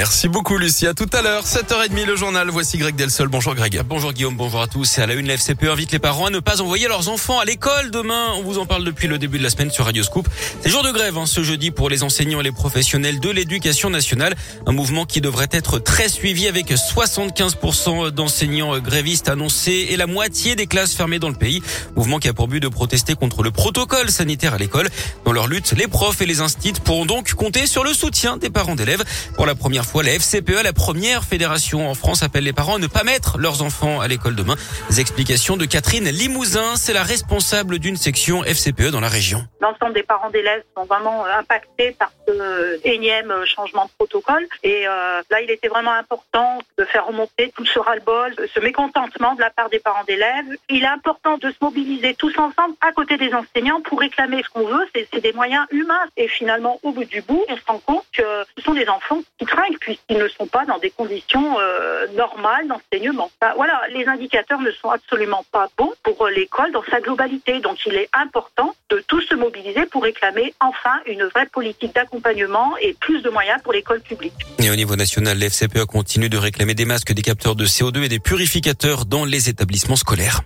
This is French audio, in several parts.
Merci beaucoup Lucie. À tout à l'heure, 7h30 le journal. Voici Greg Delsol. Bonjour Greg. Bonjour Guillaume, bonjour à tous. Et à la une, la FCPE invite les parents à ne pas envoyer leurs enfants à l'école demain. On vous en parle depuis le début de la semaine sur Radio Scoop. C'est jour de grève hein, ce jeudi pour les enseignants et les professionnels de l'éducation nationale. Un mouvement qui devrait être très suivi avec 75% d'enseignants grévistes annoncés et la moitié des classes fermées dans le pays. Mouvement qui a pour but de protester contre le protocole sanitaire à l'école. Dans leur lutte, les profs et les instituts pourront donc compter sur le soutien des parents d'élèves. Pour la première fois, la FCPE, la première fédération en France, appelle les parents à ne pas mettre leurs enfants à l'école demain. Les explications de Catherine Limousin, c'est la responsable d'une section FCPE dans la région. L'ensemble des parents d'élèves sont vraiment impactés par ce énième changement de protocole. Et euh, là, il était vraiment important de faire remonter tout ce ras-le-bol, ce mécontentement de la part des parents d'élèves. Il est important de se mobiliser tous ensemble à côté des enseignants pour réclamer ce qu'on veut. C'est des moyens humains. Et finalement, au bout du bout, on se rend compte ce sont des enfants qui trinquent puisqu'ils ne sont pas dans des conditions euh, normales d'enseignement. voilà, les indicateurs ne sont absolument pas bons pour euh, l'école dans sa globalité. Donc il est important de tous se mobiliser pour réclamer enfin une vraie politique d'accompagnement et plus de moyens pour l'école publique. Et au niveau national, l'FCPE continue de réclamer des masques, des capteurs de CO2 et des purificateurs dans les établissements scolaires.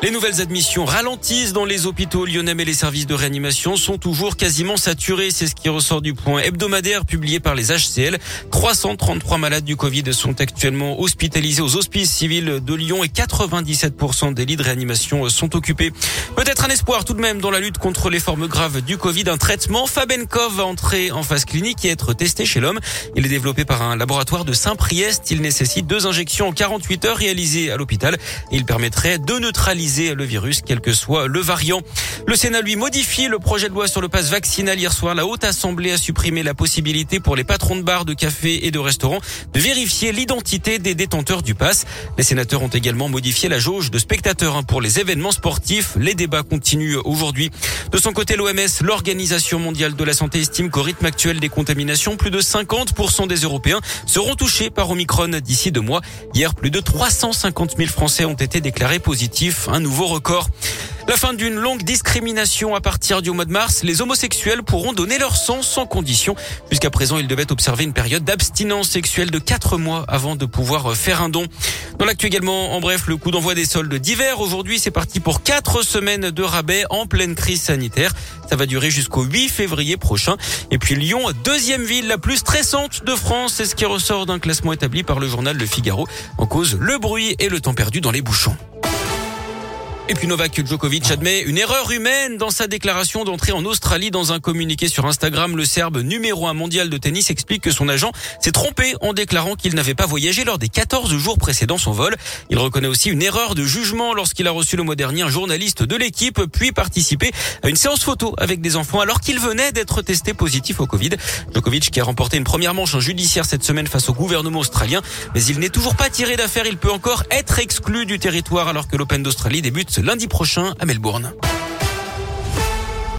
Les nouvelles admissions ralentissent dans les hôpitaux lyonnais mais les services de réanimation sont toujours quasiment saturés. C'est ce qui ressort du point hebdomadaire publié par les HCL. 333 malades du Covid sont actuellement hospitalisés aux hospices civils de Lyon et 97% des lits de réanimation sont occupés. Peut-être un espoir tout de même dans la lutte contre les formes graves du Covid. Un traitement Fabenkov va entrer en phase clinique et être testé chez l'homme. Il est développé par un laboratoire de Saint-Priest. Il nécessite deux injections en 48 heures réalisées à l'hôpital. Il permettrait de neutraliser le virus, quel que soit le variant. Le Sénat, lui, modifie le projet de loi sur le passe vaccinal hier soir. La Haute Assemblée a supprimé la possibilité pour les patrons de bars, de cafés et de restaurants de vérifier l'identité des détenteurs du pass. Les sénateurs ont également modifié la jauge de spectateurs hein, pour les événements sportifs. Les débats continuent aujourd'hui. De son côté, l'OMS, l'Organisation mondiale de la santé, estime qu'au rythme actuel des contaminations, plus de 50% des Européens seront touchés par Omicron d'ici deux mois. Hier, plus de 350 000 Français ont été déclarés positifs nouveau record. La fin d'une longue discrimination à partir du mois de mars. Les homosexuels pourront donner leur sang sans condition. Jusqu'à présent, ils devaient observer une période d'abstinence sexuelle de 4 mois avant de pouvoir faire un don. Dans l'actu également, en bref, le coup d'envoi des soldes d'hiver. Aujourd'hui, c'est parti pour 4 semaines de rabais en pleine crise sanitaire. Ça va durer jusqu'au 8 février prochain. Et puis Lyon, deuxième ville la plus stressante de France. C'est ce qui ressort d'un classement établi par le journal Le Figaro. En cause, le bruit et le temps perdu dans les bouchons. Et puis Novak Djokovic admet une erreur humaine dans sa déclaration d'entrée en Australie. Dans un communiqué sur Instagram, le Serbe numéro un mondial de tennis explique que son agent s'est trompé en déclarant qu'il n'avait pas voyagé lors des 14 jours précédant son vol. Il reconnaît aussi une erreur de jugement lorsqu'il a reçu le mois dernier un journaliste de l'équipe puis participé à une séance photo avec des enfants alors qu'il venait d'être testé positif au Covid. Djokovic qui a remporté une première manche en judiciaire cette semaine face au gouvernement australien, mais il n'est toujours pas tiré d'affaire. Il peut encore être exclu du territoire alors que l'Open d'Australie débute lundi prochain à Melbourne.